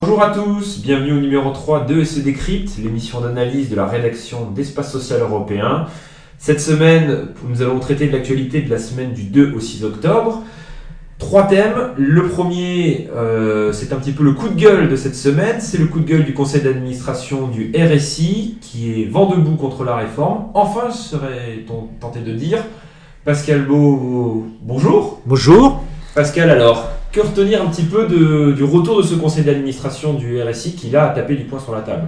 Bonjour à tous, bienvenue au numéro 3 de SE Décrypte, l'émission d'analyse de la rédaction d'Espace Social Européen. Cette semaine, nous allons traiter de l'actualité de la semaine du 2 au 6 octobre. Trois thèmes. Le premier, euh, c'est un petit peu le coup de gueule de cette semaine. C'est le coup de gueule du conseil d'administration du RSI qui est vent debout contre la réforme. Enfin, serait-on tenté de dire. Pascal Beau, bonjour. Bonjour. Pascal, alors, que retenir un petit peu du retour de ce conseil d'administration du RSI qui là a tapé du poing sur la table?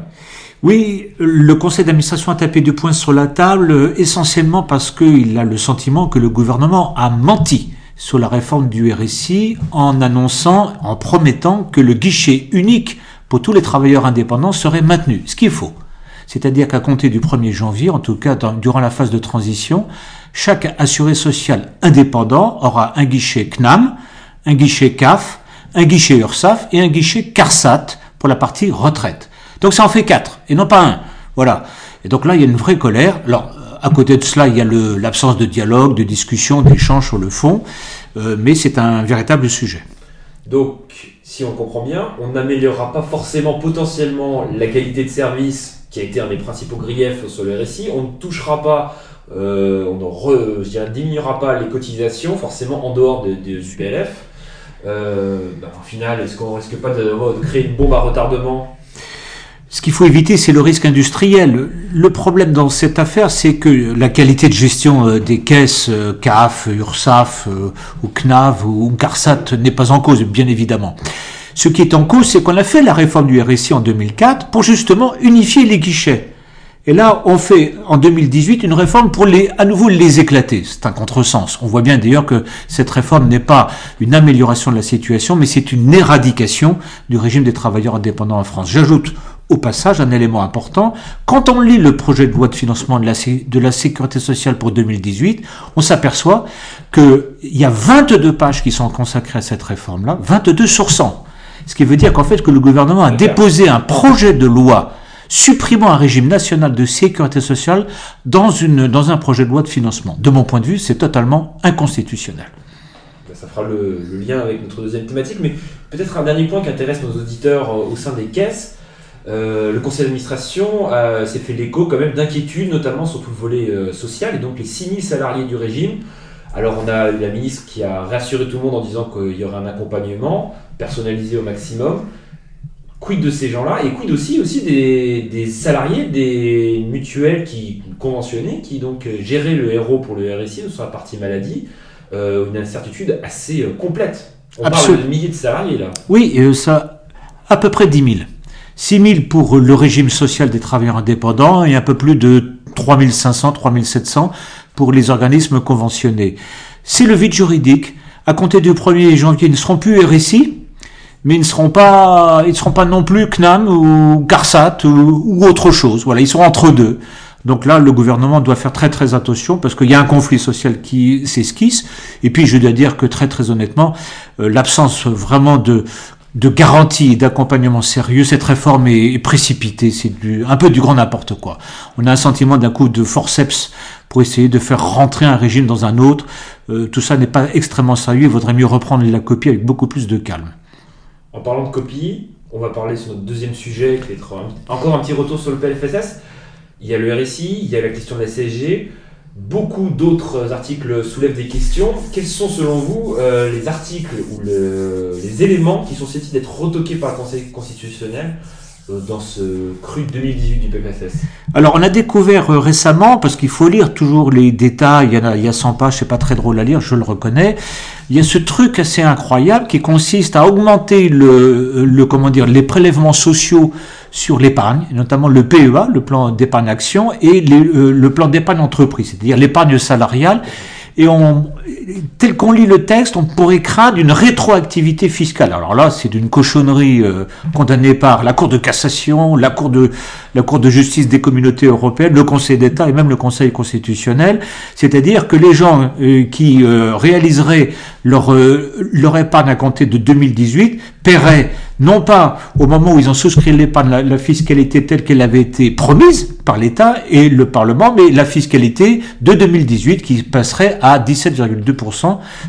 Oui, le conseil d'administration a tapé du poing sur la table essentiellement parce qu'il a le sentiment que le gouvernement a menti sur la réforme du RSI en annonçant, en promettant que le guichet unique pour tous les travailleurs indépendants serait maintenu, ce qu'il faut. C'est-à-dire qu'à compter du 1er janvier, en tout cas durant la phase de transition, chaque assuré social indépendant aura un guichet CNAM, un guichet CAF, un guichet URSAF et un guichet CARSAT pour la partie retraite. Donc ça en fait quatre et non pas un. Voilà. Et donc là, il y a une vraie colère. Alors, à côté de cela, il y a l'absence de dialogue, de discussion, d'échange sur le fond, euh, mais c'est un véritable sujet. Donc, si on comprend bien, on n'améliorera pas forcément potentiellement la qualité de service, qui a été un des principaux griefs sur le RSI, on ne touchera pas, euh, on ne diminuera pas les cotisations, forcément en dehors de, du PLF. Euh, bah, au final, est-ce qu'on risque pas de créer une bombe à retardement? Ce qu'il faut éviter, c'est le risque industriel. Le problème dans cette affaire, c'est que la qualité de gestion euh, des caisses euh, CAF, URSAF ou CNAV ou CARSAT n'est pas en cause, bien évidemment. Ce qui est en cause, c'est qu'on a fait la réforme du RSI en 2004 pour justement unifier les guichets. Et là, on fait en 2018 une réforme pour les, à nouveau les éclater. C'est un contresens. On voit bien d'ailleurs que cette réforme n'est pas une amélioration de la situation, mais c'est une éradication du régime des travailleurs indépendants en France. J'ajoute au passage, un élément important, quand on lit le projet de loi de financement de la, de la sécurité sociale pour 2018, on s'aperçoit qu'il y a 22 pages qui sont consacrées à cette réforme-là, 22 sur 100. Ce qui veut dire qu'en fait que le gouvernement a déposé un projet de loi supprimant un régime national de sécurité sociale dans, une, dans un projet de loi de financement. De mon point de vue, c'est totalement inconstitutionnel. Ça fera le, lien avec notre deuxième thématique, mais peut-être un dernier point qui intéresse nos auditeurs euh, au sein des caisses, euh, le conseil d'administration euh, s'est fait l'écho quand même d'inquiétudes, notamment sur tout le volet social, et donc les 6000 salariés du régime. Alors on a la ministre qui a rassuré tout le monde en disant qu'il y aurait un accompagnement personnalisé au maximum. Quid de ces gens-là et quid aussi, aussi des, salariés des mutuelles qui conventionnées qui donc géraient le héros pour le RSI sur la partie maladie, une incertitude assez complète. On parle de milliers de salariés là. Oui, ça à peu près 10 000. 6 000 pour le régime social des travailleurs indépendants et un peu plus de 3 500, 3 700 pour les organismes conventionnés. C'est le vide juridique. À compter du 1er janvier, ils ne seront plus RSI, mais ils ne seront pas, ils ne seront pas non plus CNAM ou GARSAT ou, autre chose. Voilà, ils sont entre deux. Donc là, le gouvernement doit faire très très attention parce qu'il y a un conflit social qui s'esquisse. Et puis, je dois dire que très très honnêtement, euh, l'absence vraiment de de garantie et d'accompagnement sérieux, cette réforme est, précipitée, c'est un peu du grand n'importe quoi. On a un sentiment d'un coup de forceps pour essayer de faire rentrer un régime dans un autre. Euh, tout ça n'est pas extrêmement sérieux, il vaudrait mieux reprendre la copie avec beaucoup plus de calme. En parlant de copie, on va parler sur notre deuxième sujet, qui est encore un petit retour sur le PLFSS. Il y a le RSI, il y a la question de la CSG. Beaucoup d'autres articles soulèvent des questions. Quels sont selon vous euh, les articles ou les éléments qui sont susceptibles d'être retoqués par le Conseil constitutionnel dans ce cru 2018 du PPSS Alors, on a découvert euh, récemment, parce qu'il faut lire toujours les détails, il y, a, il y a 100 pages, c'est pas très drôle à lire, je le reconnais, il y a ce truc assez incroyable qui consiste à augmenter le, le comment dire, les prélèvements sociaux sur l'épargne, notamment le PEA, le plan d'épargne action, et euh, le plan d'épargne entreprise, c'est-à-dire l'épargne salariale. Et on, tel qu'on lit le texte, on pourrait craindre une rétroactivité fiscale. Alors là, c'est d'une cochonnerie euh, condamnée par la Cour de cassation, la Cour de, la Cour de justice des communautés européennes, le Conseil d'État et même le Conseil constitutionnel. C'est-à-dire que les gens euh, qui euh, réaliseraient leur, leur épargne à compter de 2018 paieraient, non pas au moment où ils ont souscrit l'épargne, la, la fiscalité telle qu'elle avait été promise par l'État et le Parlement, mais la fiscalité de 2018 qui passerait à 17,2%.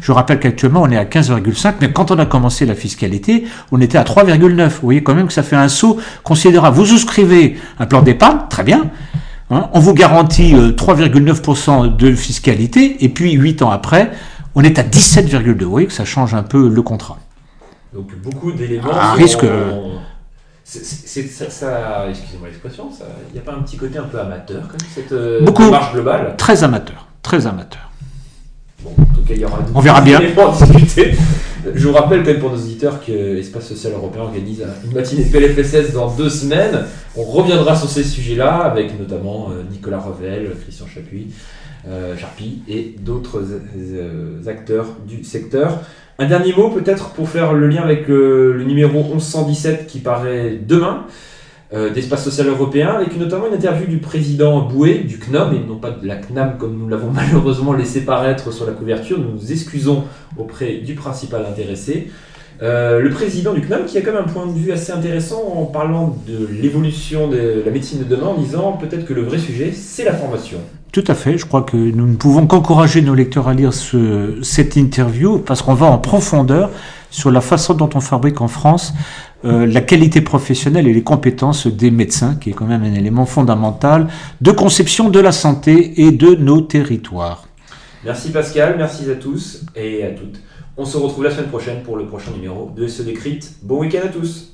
Je rappelle qu'actuellement on est à 15,5%, mais quand on a commencé la fiscalité, on était à 3,9%. Vous voyez quand même que ça fait un saut considérable. Vous souscrivez un plan d'épargne, très bien. Hein, on vous garantit 3,9% euh, de fiscalité, et puis 8 ans après, on est à 17,2. Vous voyez que ça change un peu le contrat. Donc beaucoup d'éléments. Un risque. C'est ça, ça excusez-moi l'expression, il n'y a pas un petit côté un peu amateur comme cette euh, Beaucoup, démarche globale? Très amateur, très amateur. Bon, en tout cas, il y aura On verra bien. à discuter. Je vous rappelle quand même pour nos auditeurs que Espace Social Européen organise une matinée PLFSS dans deux semaines. On reviendra sur ces sujets-là avec notamment euh, Nicolas Revel, Christian Chapuis, euh, Charpie et d'autres euh, acteurs du secteur. Un dernier mot peut-être pour faire le lien avec euh, le numéro 1117 qui paraît demain euh, d'Espace Social Européen, avec notamment une interview du président Bouet, du CNOM, et non pas de la CNAM comme nous l'avons malheureusement laissé paraître sur la couverture. Nous nous excusons auprès du principal intéressé. Euh, le président du CNOM qui a quand même un point de vue assez intéressant en parlant de l'évolution de la médecine de demain, en disant peut-être que le vrai sujet, c'est la formation. Tout à fait. Je crois que nous ne pouvons qu'encourager nos lecteurs à lire ce, cette interview parce qu'on va en profondeur sur la façon dont on fabrique en France euh, la qualité professionnelle et les compétences des médecins, qui est quand même un élément fondamental de conception de la santé et de nos territoires. Merci Pascal, merci à tous et à toutes. On se retrouve la semaine prochaine pour le prochain numéro de SE Décrite. Bon week-end à tous